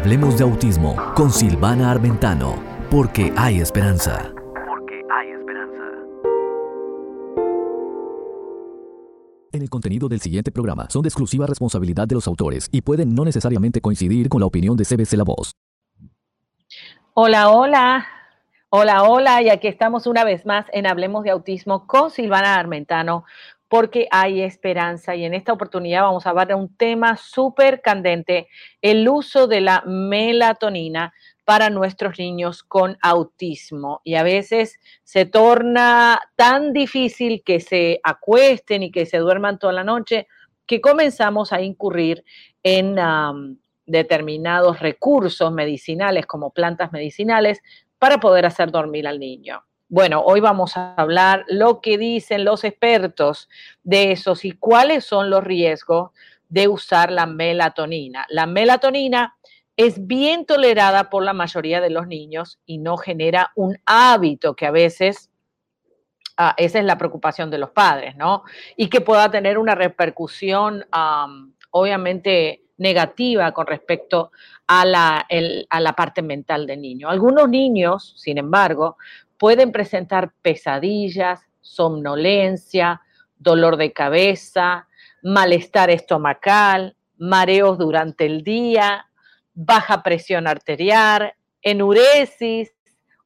Hablemos de autismo con Silvana Armentano, porque hay esperanza. Porque hay esperanza. En el contenido del siguiente programa son de exclusiva responsabilidad de los autores y pueden no necesariamente coincidir con la opinión de CBC La Voz. Hola, hola. Hola, hola. Y aquí estamos una vez más en Hablemos de Autismo con Silvana Armentano, porque hay esperanza y en esta oportunidad vamos a hablar de un tema súper candente, el uso de la melatonina para nuestros niños con autismo. Y a veces se torna tan difícil que se acuesten y que se duerman toda la noche que comenzamos a incurrir en determinados recursos medicinales como plantas medicinales para poder hacer dormir al niño. Bueno, hoy vamos a hablar lo que dicen los expertos de esos y cuáles son los riesgos de usar la melatonina. La melatonina es bien tolerada por la mayoría de los niños y no genera un hábito que a veces, ah, esa es la preocupación de los padres, ¿no? Y que pueda tener una repercusión, obviamente, negativa con respecto a la, a la parte mental del niño. Algunos niños, sin embargo, pueden presentar pesadillas, somnolencia, dolor de cabeza, malestar estomacal, mareos durante el día, baja presión arterial, enuresis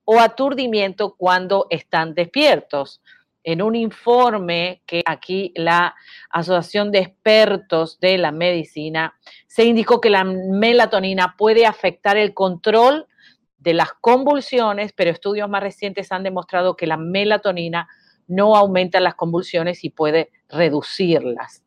o aturdimiento cuando están despiertos. En un informe que aquí la Asociación de Expertos de la Medicina se indicó que la melatonina puede afectar el control de las convulsiones, pero estudios más recientes han demostrado que la melatonina no aumenta las convulsiones y puede reducirlas.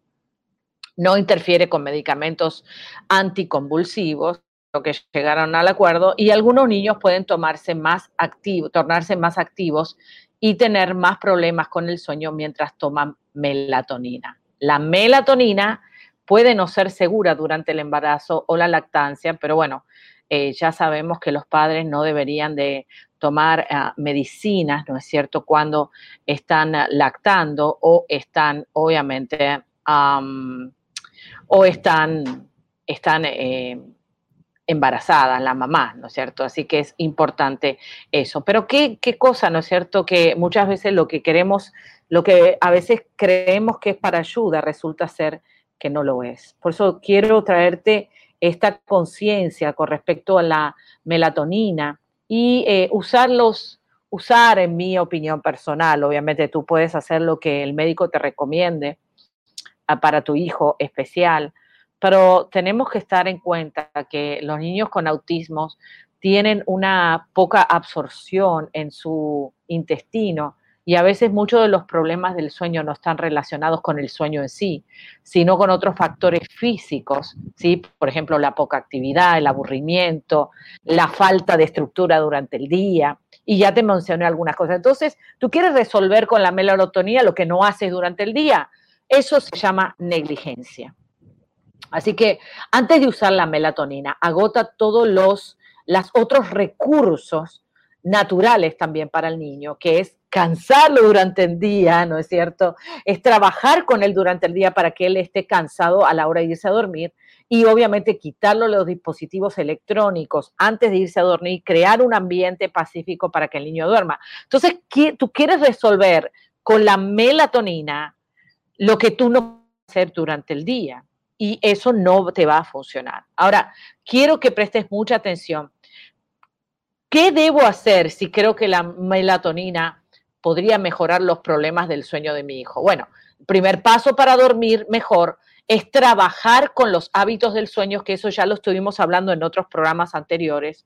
No interfiere con medicamentos anticonvulsivos, lo que llegaron al acuerdo, y algunos niños pueden tomarse más activos, tornarse más activos y tener más problemas con el sueño mientras toman melatonina. La melatonina puede no ser segura durante el embarazo o la lactancia, pero bueno, eh, ya sabemos que los padres no deberían de tomar ah, medicinas, ¿no es cierto?, cuando están ah, lactando o están, obviamente, o están, están eh, embarazadas, la mamá, ¿no es cierto? Así que es importante eso. Pero qué, qué cosa, ¿no es cierto?, que muchas veces lo que queremos, lo que a veces creemos que es para ayuda, resulta ser que no lo es. Por eso quiero traerte esta conciencia con respecto a la melatonina y eh, usarlos, usar en mi opinión personal, obviamente tú puedes hacer lo que el médico te recomiende ah, para tu hijo especial, pero tenemos que estar en cuenta que los niños con autismo tienen una poca absorción en su intestino y a veces muchos de los problemas del sueño no están relacionados con el sueño en sí, sino con otros factores físicos, ¿sí? Por ejemplo, la poca actividad, el aburrimiento, la falta de estructura durante el día. Y ya te mencioné algunas cosas. Entonces, tú quieres resolver con la melatonina lo que no haces durante el día. Eso se llama negligencia. Así que antes de usar la melatonina, agota todos los, los otros recursos naturales también para el niño, que es cansarlo durante el día, ¿no es cierto? Es trabajar con él durante el día para que él esté cansado a la hora de irse a dormir y obviamente quitarlo los dispositivos electrónicos antes de irse a dormir, crear un ambiente pacífico para que el niño duerma. Entonces, tú quieres resolver con la melatonina lo que tú no puedes hacer durante el día y eso no te va a funcionar. Ahora, quiero que prestes mucha atención. ¿Qué debo hacer si creo que la melatonina podría mejorar los problemas del sueño de mi hijo? Bueno, primer paso para dormir mejor es trabajar con los hábitos del sueño, que eso ya lo estuvimos hablando en otros programas anteriores,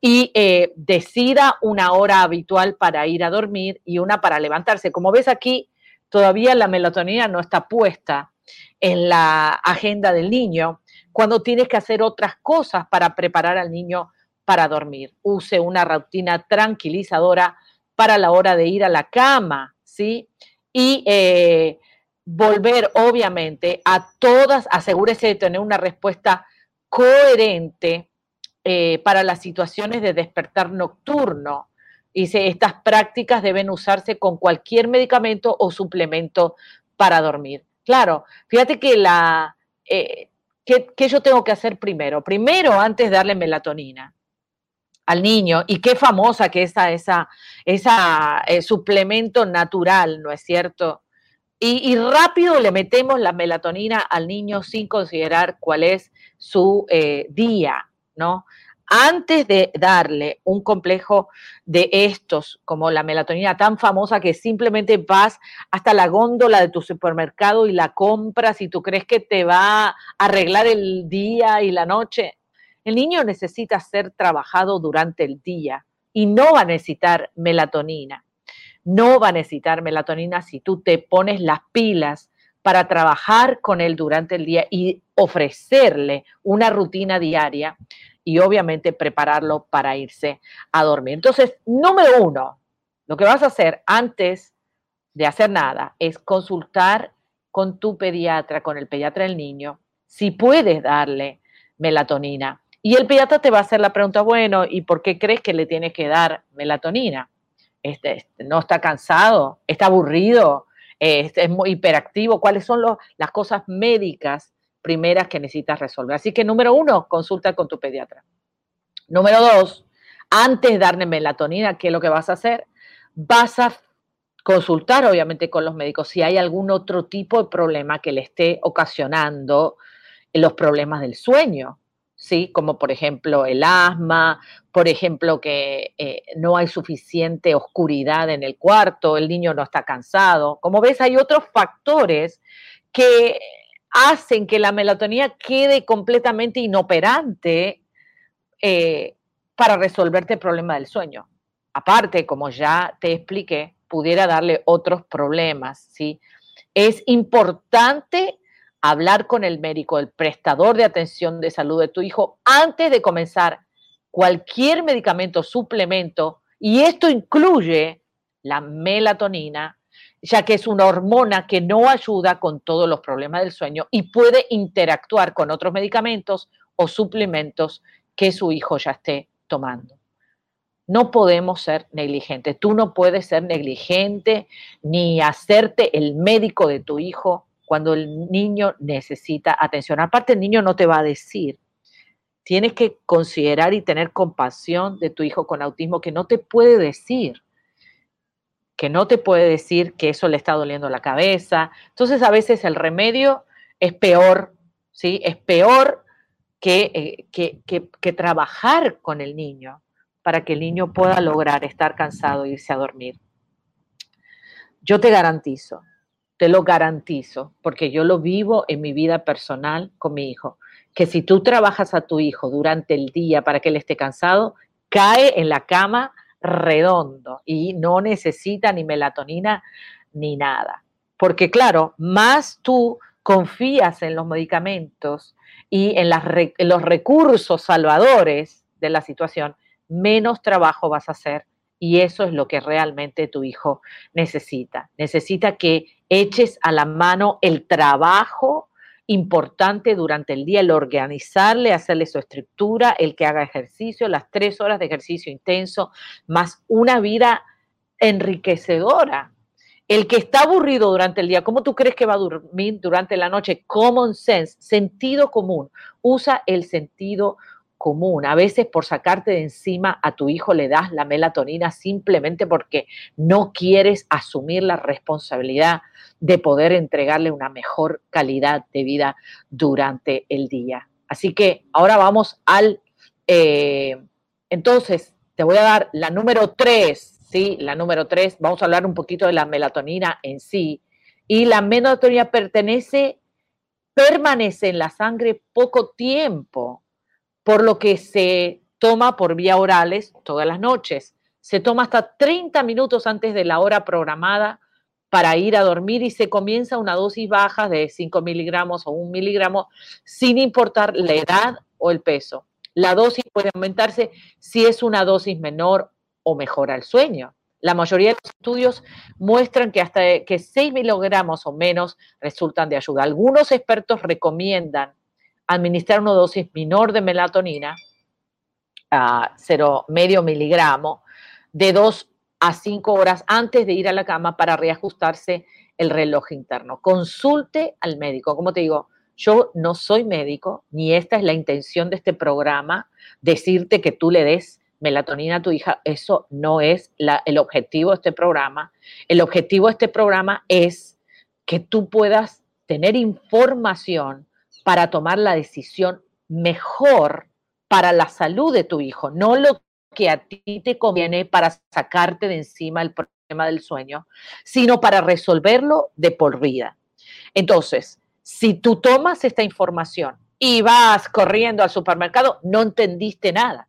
y eh, decida una hora habitual para ir a dormir y una para levantarse. Como ves aquí, todavía la melatonina no está puesta en la agenda del niño, cuando tienes que hacer otras cosas para preparar al niño para dormir. Use una rutina tranquilizadora para la hora de ir a la cama, ¿sí? Y eh, volver, obviamente, a todas, asegúrese de tener una respuesta coherente eh, para las situaciones de despertar nocturno. Dice, estas prácticas deben usarse con cualquier medicamento o suplemento para dormir. Claro, fíjate que la, eh, ¿qué, yo tengo que hacer primero? Primero, antes darle melatonina al niño, y qué famosa que es esa, esa eh, suplemento natural, ¿no es cierto? Y, rápido le metemos la melatonina al niño sin considerar cuál es su eh, día, ¿no? antes de darle un complejo de estos, como la melatonina tan famosa que simplemente vas hasta la góndola de tu supermercado y la compras y tú crees que te va a arreglar el día y la noche. El niño necesita ser trabajado durante el día y no va a necesitar melatonina. No va a necesitar melatonina si tú te pones las pilas para trabajar con él durante el día y ofrecerle una rutina diaria y obviamente prepararlo para irse a dormir. Entonces, número uno, lo que vas a hacer antes de hacer nada es consultar con tu pediatra, con el pediatra del niño, si puedes darle melatonina. Y el pediatra te va a hacer la pregunta, bueno, ¿y por qué crees que le tienes que dar melatonina? Este, este no está cansado, está aburrido, este, es muy hiperactivo. ¿Cuáles son las cosas médicas primeras que necesitas resolver. Así que número uno, consulta con tu pediatra. Número dos, antes de darle melatonina, ¿qué es lo que vas a hacer? Vas a consultar obviamente con los médicos si hay algún otro tipo de problema que le esté ocasionando los problemas del sueño, ¿sí? Como por ejemplo el asma, por ejemplo que eh, no hay suficiente oscuridad en el cuarto, el niño no está cansado. Como ves, hay otros factores que hacen que la melatonina quede completamente inoperante eh, para resolverte el problema del sueño. Aparte, como ya te expliqué, pudiera darle otros problemas, ¿sí? Es importante hablar con el médico, el prestador de atención de salud de tu hijo antes de comenzar cualquier medicamento, suplemento, y esto incluye la melatonina, ya que es una hormona que no ayuda con todos los problemas del sueño y puede interactuar con otros medicamentos o suplementos que su hijo ya esté tomando. No podemos ser negligentes. Tú no puedes ser negligente ni hacerte el médico de tu hijo cuando el niño necesita atención. Aparte, el niño no te va a decir. Tienes que considerar y tener compasión de tu hijo con autismo que no te puede decir que no te puede decir que eso le está doliendo la cabeza. Entonces a veces el remedio es peor, ¿sí? Es peor que, eh, que, trabajar con el niño para que el niño pueda lograr estar cansado e irse a dormir. Yo te garantizo, te lo garantizo, porque yo lo vivo en mi vida personal con mi hijo, que si tú trabajas a tu hijo durante el día para que él esté cansado, cae en la cama redondo y no necesita ni melatonina ni nada. Porque claro, más tú confías en los medicamentos y en, los recursos salvadores de la situación, menos trabajo vas a hacer y eso es lo que realmente tu hijo necesita. Necesita que eches a la mano el trabajo importante durante el día el organizarle, hacerle su estructura, el que haga ejercicio, las tres horas de ejercicio intenso, más una vida enriquecedora. El que está aburrido durante el día, ¿cómo tú crees que va a dormir durante la noche? Common sense, sentido común. Usa el sentido común. A veces por sacarte de encima a tu hijo le das la melatonina simplemente porque no quieres asumir la responsabilidad de poder entregarle una mejor calidad de vida durante el día. Así que ahora vamos al... Eh, entonces, te voy a dar la número tres, ¿sí? La número tres, vamos a hablar un poquito de la melatonina en sí. Y la melatonina pertenece, permanece en la sangre poco tiempo por lo que se toma por vía orales todas las noches. Se toma hasta 30 minutos antes de la hora programada para ir a dormir y se comienza una dosis baja de 5 miligramos o 1 miligramo sin importar la edad o el peso. La dosis puede aumentarse si es una dosis menor o mejora el sueño. La mayoría de los estudios muestran que hasta que 6 miligramos o menos resultan de ayuda. Algunos expertos recomiendan administrar una dosis menor de melatonina, a cero medio miligramo, de 2 a 5 horas antes de ir a la cama para reajustarse el reloj interno. Consulte al médico. Como te digo, Yo no soy médico, ni esta es la intención de este programa, decirte que tú le des melatonina a tu hija. Eso no es el objetivo de este programa. El objetivo de este programa es que tú puedas tener información para tomar la decisión mejor para la salud de tu hijo, no lo que a ti te conviene para sacarte de encima el problema del sueño, sino para resolverlo de por vida. Entonces, si tú tomas esta información y vas corriendo al supermercado, no entendiste nada,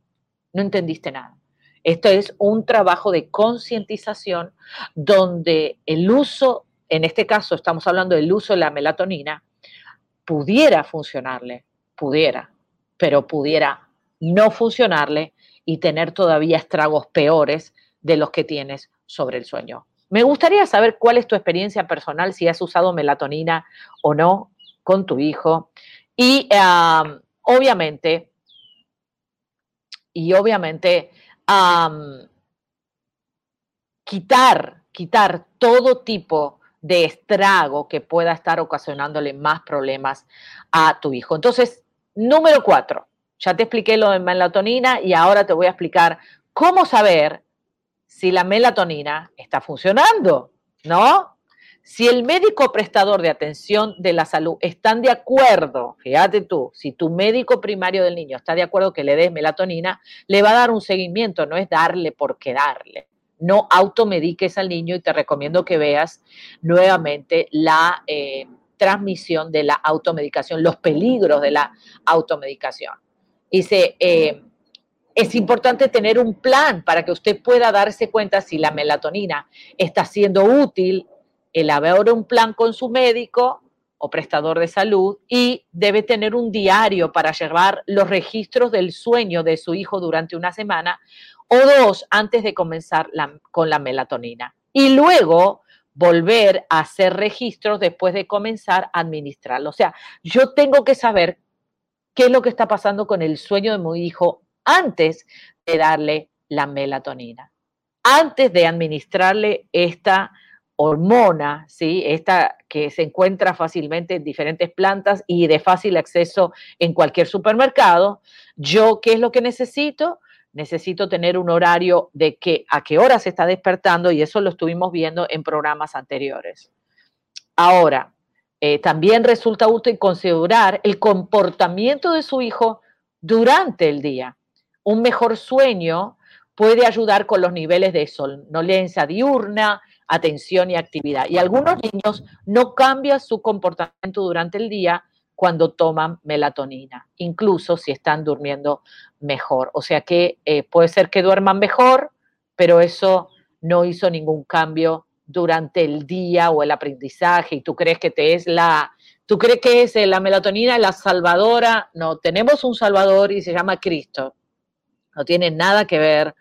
no entendiste nada. Esto es un trabajo de concientización donde el uso, en este caso estamos hablando del uso de la melatonina, pudiera funcionarle, pudiera, pero pudiera no funcionarle y tener todavía estragos peores de los que tienes sobre el sueño. Me gustaría saber cuál es tu experiencia personal, si has usado melatonina o no con tu hijo. Y obviamente, y obviamente, quitar, quitar todo tipo de estrago que pueda estar ocasionándole más problemas a tu hijo. Entonces, número cuatro, ya te expliqué lo de melatonina y ahora te voy a explicar cómo saber si la melatonina está funcionando, ¿no? Si el médico prestador de atención de la salud están de acuerdo, fíjate tú, si tu médico primario del niño está de acuerdo que le des melatonina, le va a dar un seguimiento, no es darle por qué darle no automediques al niño y te recomiendo que veas nuevamente la eh, transmisión de la automedicación, los peligros de la automedicación. Dice, eh, es importante tener un plan para que usted pueda darse cuenta si la melatonina está siendo útil, elabore un plan con su médico o prestador de salud y debe tener un diario para llevar los registros del sueño de su hijo durante una semana o dos antes de comenzar con la melatonina. Y luego volver a hacer registros después de comenzar a administrarlo. O sea, yo tengo que saber qué es lo que está pasando con el sueño de mi hijo antes de darle la melatonina, antes de administrarle esta hormona, ¿sí? Esta que se encuentra fácilmente en diferentes plantas y de fácil acceso en cualquier supermercado. Yo, ¿qué es lo que necesito? necesito tener un horario de que, a qué hora se está despertando y eso lo estuvimos viendo en programas anteriores. Ahora, eh, también resulta útil considerar el comportamiento de su hijo durante el día. Un mejor sueño puede ayudar con los niveles de somnolencia diurna, atención y actividad. Y algunos niños no cambian su comportamiento durante el día cuando toman melatonina, incluso si están durmiendo mejor. O sea que eh, puede ser que duerman mejor, pero eso no hizo ningún cambio durante el día o el aprendizaje y tú crees que te es la, tú crees que es eh, la melatonina la salvadora. No, tenemos un salvador y se llama Cristo. No tiene nada que ver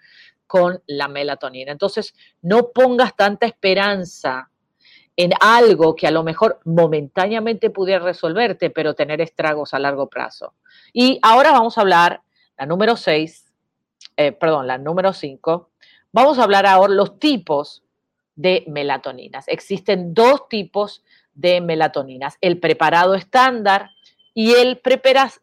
con la melatonina. Entonces, no pongas tanta esperanza en algo que a lo mejor momentáneamente pudiera resolverte, pero tener estragos a largo plazo. Y ahora vamos a hablar, la número 6, eh, perdón, la número 5, vamos a hablar ahora los tipos de melatoninas. Existen dos tipos de melatoninas, el preparado estándar y el,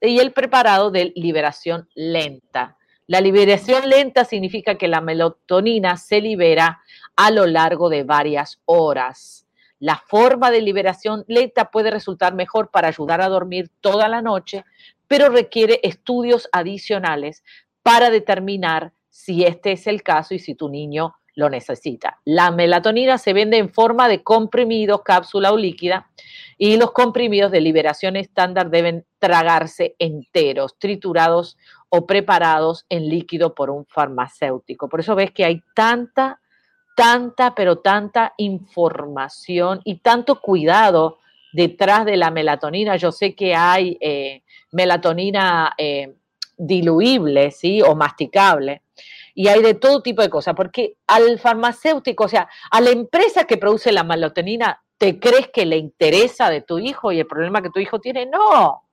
y el preparado de liberación lenta. La liberación lenta significa que la melatonina se libera a lo largo de varias horas. La forma de liberación lenta puede resultar mejor para ayudar a dormir toda la noche, pero requiere estudios adicionales para determinar si este es el caso y si tu niño lo necesita. La melatonina se vende en forma de comprimidos, cápsula o líquida, y los comprimidos de liberación estándar deben tragarse enteros, triturados o preparados en líquido por un farmacéutico. Por eso ves que hay tanta tanta, pero tanta información y tanto cuidado detrás de la melatonina. Yo sé que hay eh, melatonina eh, diluible, ¿sí? O masticable. Y hay de todo tipo de cosas, porque al farmacéutico, o sea, a la empresa que produce la melatonina, ¿te crees que le interesa de tu hijo y el problema que tu hijo tiene? No.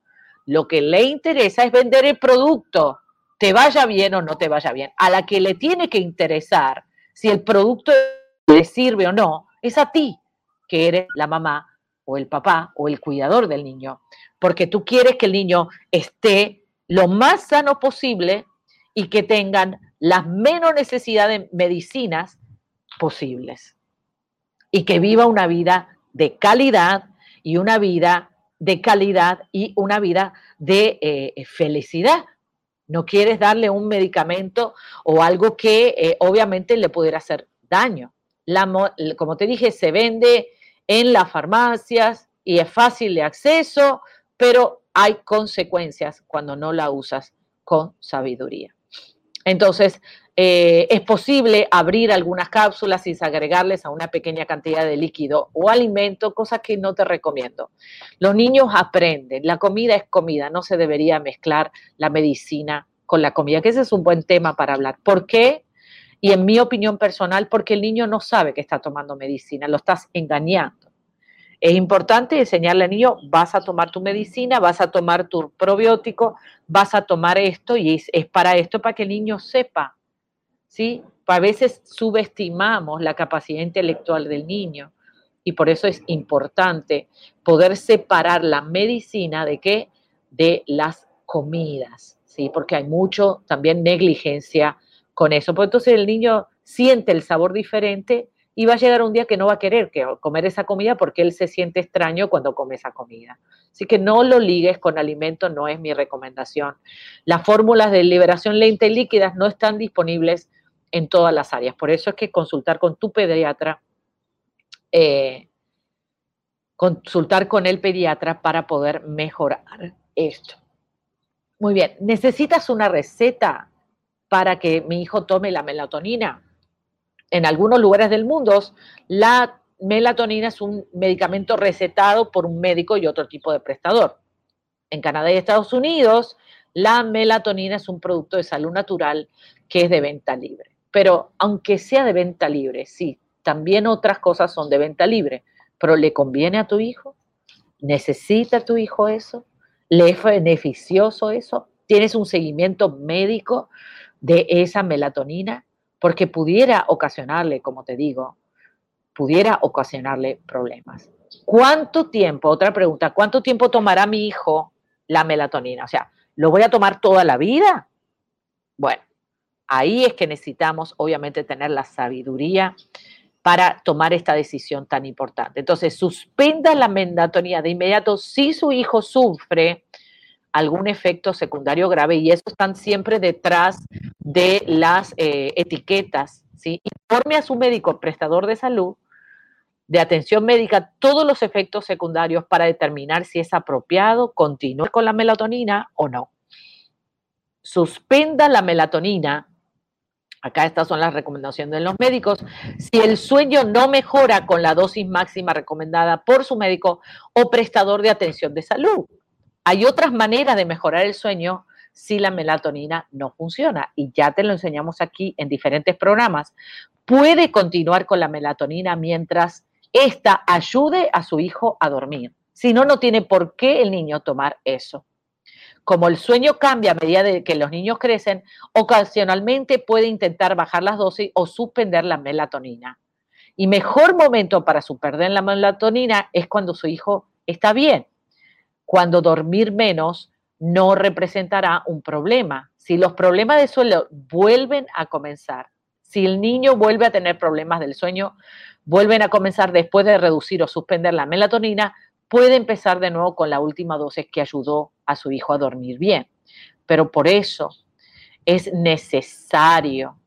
Lo que le interesa es vender el producto, te vaya bien o no te vaya bien. A la que le tiene que interesar si el producto le sirve o no, es a ti, que eres la mamá o el papá o el cuidador del niño, porque tú quieres que el niño esté lo más sano posible y que tengan las menos necesidad de medicinas posibles y que viva una vida de calidad y una vida de calidad y una vida de eh, felicidad. No quieres darle un medicamento o algo que eh, obviamente le pudiera hacer daño. como te dije, se vende en las farmacias y es fácil de acceso, pero hay consecuencias cuando no la usas con sabiduría. Entonces, eh, es posible abrir algunas cápsulas y agregarles a una pequeña cantidad de líquido o alimento, cosas que no te recomiendo. Los niños aprenden, la comida es comida, no se debería mezclar la medicina con la comida, que ese es un buen tema para hablar. ¿Por qué? Y en mi opinión personal, porque el niño no sabe que está tomando medicina, lo estás engañando. Es importante enseñarle al niño, vas a tomar tu medicina, vas a tomar tu probiótico, vas a tomar esto y es, para esto, para que el niño sepa, ¿sí? A veces subestimamos la capacidad intelectual del niño y por eso es importante poder separar la medicina de qué? De las comidas, ¿sí? Porque hay mucho también negligencia con eso. Pues entonces el niño siente el sabor diferente y va a llegar un día que no va a querer comer esa comida porque él se siente extraño cuando come esa comida. Así que no lo ligues con alimento, no es mi recomendación. Las fórmulas de liberación lenta y líquidas no están disponibles en todas las áreas. Por eso es que consultar con tu pediatra, eh, consultar con el pediatra para poder mejorar esto. Muy bien, ¿necesitas una receta para que mi hijo tome la melatonina? en algunos lugares del mundo, la melatonina es un medicamento recetado por un médico y otro tipo de prestador. En Canadá y Estados Unidos, la melatonina es un producto de salud natural que es de venta libre. Pero aunque sea de venta libre, sí, también otras cosas son de venta libre. Pero ¿le conviene a tu hijo? ¿Necesita tu hijo eso? ¿Le es beneficioso eso? ¿Tienes un seguimiento médico de esa melatonina? porque pudiera ocasionarle, como te digo, pudiera ocasionarle problemas. ¿Cuánto tiempo, otra pregunta, cuánto tiempo tomará mi hijo la melatonina? O sea, ¿lo voy a tomar toda la vida? Bueno, ahí es que necesitamos obviamente tener la sabiduría para tomar esta decisión tan importante. Entonces, suspenda la melatonina de inmediato si su hijo sufre algún efecto secundario grave y eso están siempre detrás de las eh, etiquetas. Informe a su médico prestador de salud de atención médica todos los efectos secundarios para determinar si es apropiado continuar con la melatonina o no. Suspenda la melatonina. Acá estas son las recomendaciones de los médicos. Si el sueño no mejora con la dosis máxima recomendada por su médico o prestador de atención de salud. Hay otras maneras de mejorar el sueño si la melatonina no funciona. Y ya te lo enseñamos aquí en diferentes programas. Puede continuar con la melatonina mientras ésta ayude a su hijo a dormir. Si no, no tiene por qué el niño tomar eso. Como el sueño cambia a medida que los niños crecen, ocasionalmente puede intentar bajar las dosis o suspender la melatonina. Y mejor momento para suspender la melatonina es cuando su hijo está bien. Cuando dormir menos no representará un problema. Si los problemas de sueño vuelven a comenzar, si el niño vuelve a tener problemas del sueño, vuelven a comenzar después de reducir o suspender la melatonina, puede empezar de nuevo con la última dosis que ayudó a su hijo a dormir bien. Pero por eso es necesario,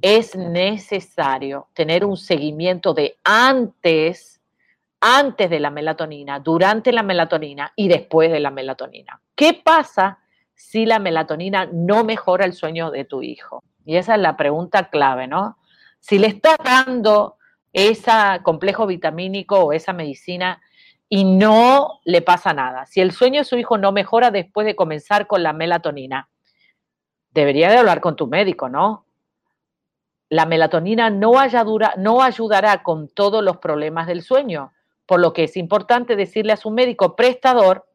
es necesario tener un seguimiento de antes antes de la melatonina, durante la melatonina y después de la melatonina. ¿Qué pasa si la melatonina no mejora el sueño de tu hijo? Y esa es la pregunta clave, ¿no? Si le está dando ese complejo vitamínico o esa medicina y no le pasa nada, si el sueño de su hijo no mejora después de comenzar con la melatonina, debería de hablar con tu médico, ¿no? La melatonina no, no ayudará con todos los problemas del sueño por lo que es importante decirle a su médico prestador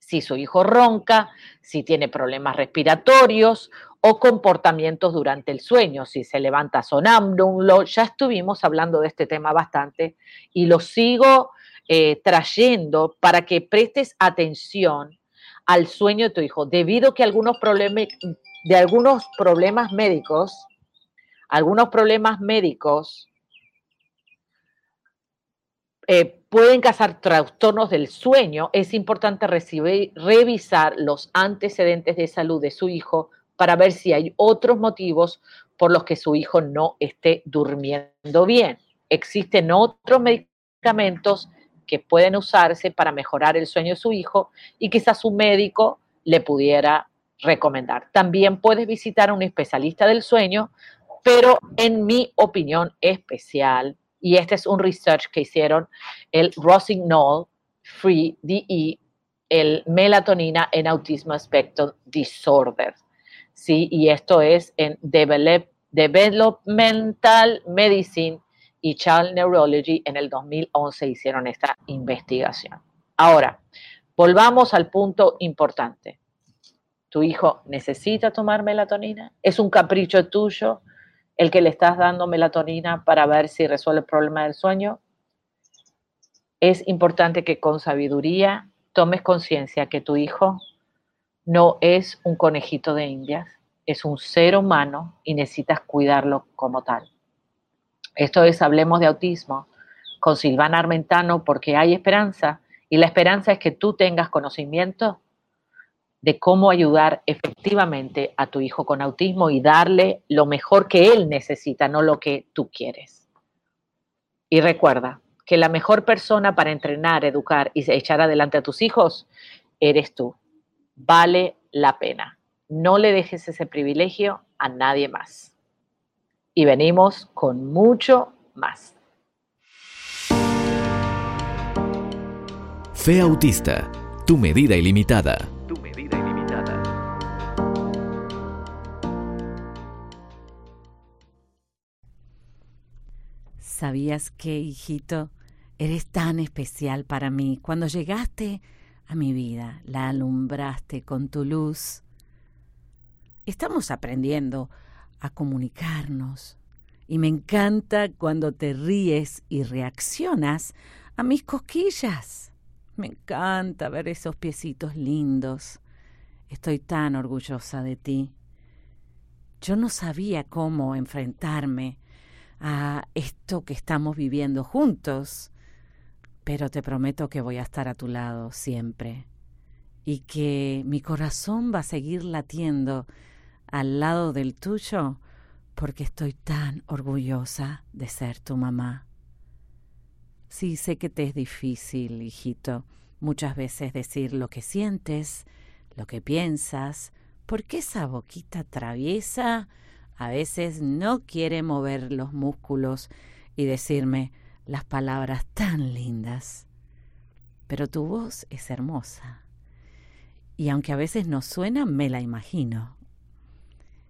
si su hijo ronca, si tiene problemas respiratorios o comportamientos durante el sueño, si se levanta sonámbulo. Ya estuvimos hablando de este tema bastante y lo sigo eh, trayendo para que prestes atención al sueño de tu hijo, debido que algunos problemas, de algunos problemas médicos, algunos problemas médicos eh, pueden causar trastornos del sueño, es importante revisar los antecedentes de salud de su hijo para ver si hay otros motivos por los que su hijo no esté durmiendo bien. Existen otros medicamentos que pueden usarse para mejorar el sueño de su hijo y quizás su médico le pudiera recomendar. También puedes visitar a un especialista del sueño, pero en mi opinión especial, y este es un research que hicieron el Rossignol Free DE, el melatonina en autismo spectrum disorder. ¿sí? Y esto es en Developmental Medicine y Child Neurology en el 2011 hicieron esta investigación. Ahora, volvamos al punto importante. ¿Tu hijo necesita tomar melatonina? ¿Es un capricho tuyo el que le estás dando melatonina para ver si resuelve el problema del sueño? Es importante que con sabiduría tomes conciencia que tu hijo no es un conejito de indias, es un ser humano y necesitas cuidarlo como tal. Esto es Hablemos de Autismo con Silvana Armentano porque hay esperanza y la esperanza es que tú tengas conocimiento de cómo ayudar efectivamente a tu hijo con autismo y darle lo mejor que él necesita, no lo que tú quieres. Y recuerda que la mejor persona para entrenar, educar y echar adelante a tus hijos eres tú vale la pena. No le dejes ese privilegio a nadie más. Y venimos con mucho más. Fe Autista, tu medida ilimitada. Tu medida ilimitada. ¿Sabías que, hijito, eres tan especial para mí? Cuando llegaste a mi vida, la alumbraste con tu luz. Estamos aprendiendo a comunicarnos y me encanta cuando te ríes y reaccionas a mis cosquillas. Me encanta ver esos piecitos lindos. Estoy tan orgullosa de ti. Yo no sabía cómo enfrentarme a esto que estamos viviendo juntos pero te prometo que voy a estar a tu lado siempre y que mi corazón va a seguir latiendo al lado del tuyo porque estoy tan orgullosa de ser tu mamá. Sí, sé que te es difícil, hijito, muchas veces decir lo que sientes, lo que piensas, porque esa boquita traviesa a veces no quiere mover los músculos y decirme, las palabras tan lindas, pero tu voz es hermosa. Y aunque a veces no suena, me la imagino.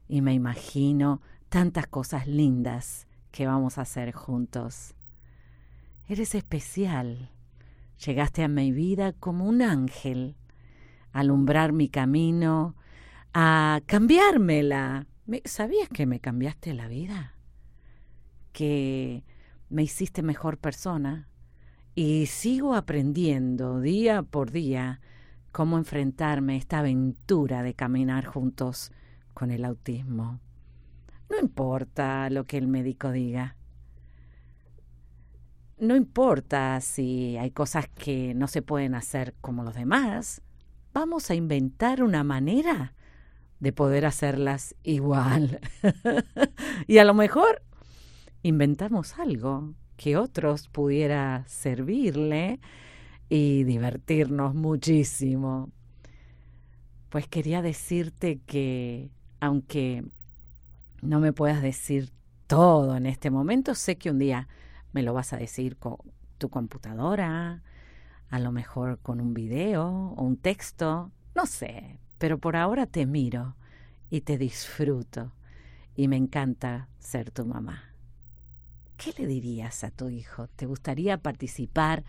Y me imagino tantas cosas lindas que vamos a hacer juntos. Eres especial. Llegaste a mi vida como un ángel, a alumbrar mi camino, a cambiármela. ¿Sabías que me cambiaste la vida? Que me hiciste mejor persona y sigo aprendiendo día por día cómo enfrentarme a esta aventura de caminar juntos con el autismo. No importa lo que el médico diga. No importa si hay cosas que no se pueden hacer como los demás. Vamos a inventar una manera de poder hacerlas igual. y a lo mejor inventamos algo que otros pudiera servirle y divertirnos muchísimo. Pues quería decirte que, aunque no me puedas decir todo en este momento, sé que un día me lo vas a decir con tu computadora, a lo mejor con un video o un texto, no sé, pero por ahora te miro y te disfruto y me encanta ser tu mamá. ¿qué le dirías a tu hijo? ¿Te gustaría participar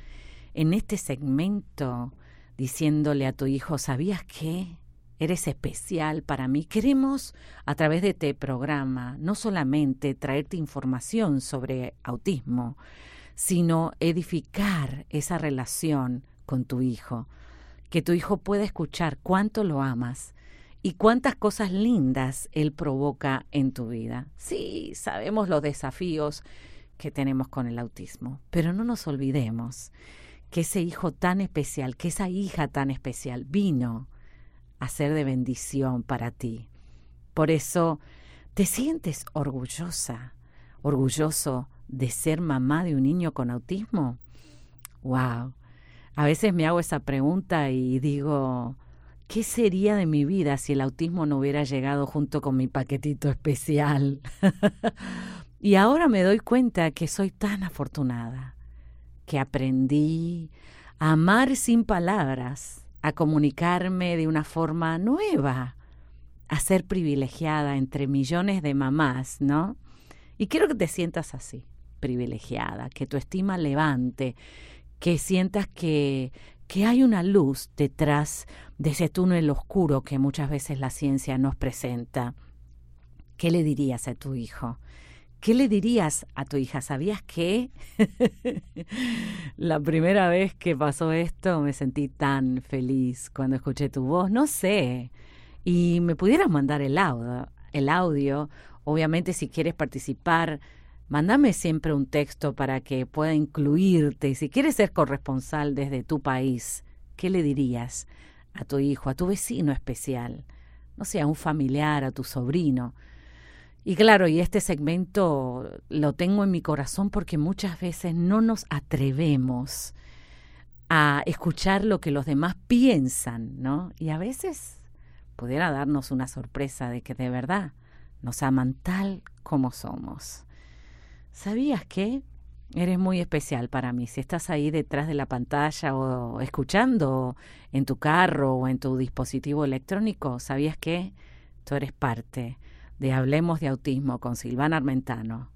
en este segmento diciéndole a tu hijo, ¿sabías qué? Eres especial para mí. Queremos, a través de este programa, no solamente traerte información sobre autismo, sino edificar esa relación con tu hijo, que tu hijo pueda escuchar cuánto lo amas y cuántas cosas lindas él provoca en tu vida. Sí, sabemos los desafíos que tenemos con el autismo, pero no nos olvidemos que ese hijo tan especial, que esa hija tan especial vino a ser de bendición para ti. Por eso, ¿te sientes orgullosa, orgulloso de ser mamá de un niño con autismo? ¡Wow! A veces me hago esa pregunta y digo, ¿qué sería de mi vida si el autismo no hubiera llegado junto con mi paquetito especial? y ahora me doy cuenta que soy tan afortunada, que aprendí a amar sin palabras, a comunicarme de una forma nueva, a ser privilegiada entre millones de mamás, ¿no? Y quiero que te sientas así, privilegiada, que tu estima levante, que sientas que, que hay una luz detrás de ese túnel oscuro que muchas veces la ciencia nos presenta. ¿Qué le dirías a tu hijo? ¿Qué le dirías a tu hija? ¿Sabías que la primera vez que pasó esto me sentí tan feliz cuando escuché tu voz? No sé. Y me pudieras mandar el audio, el audio. Obviamente si quieres participar, mándame siempre un texto para que pueda incluirte. Si quieres ser corresponsal desde tu país, ¿qué le dirías a tu hijo, a tu vecino especial? No sé, a un familiar, a tu sobrino y claro, y este segmento lo tengo en mi corazón porque muchas veces no nos atrevemos a escuchar lo que los demás piensan, ¿no? Y a veces pudiera darnos una sorpresa de que de verdad nos aman tal como somos. ¿Sabías que? Eres muy especial para mí. Si estás ahí detrás de la pantalla o escuchando en tu carro o en tu dispositivo electrónico, ¿sabías que? Tú eres parte de Hablemos de Autismo con Silvana Armentano,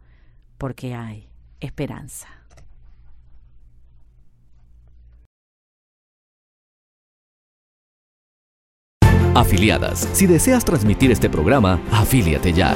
porque hay esperanza. Afiliadas. Si deseas transmitir este programa, afíliate ya.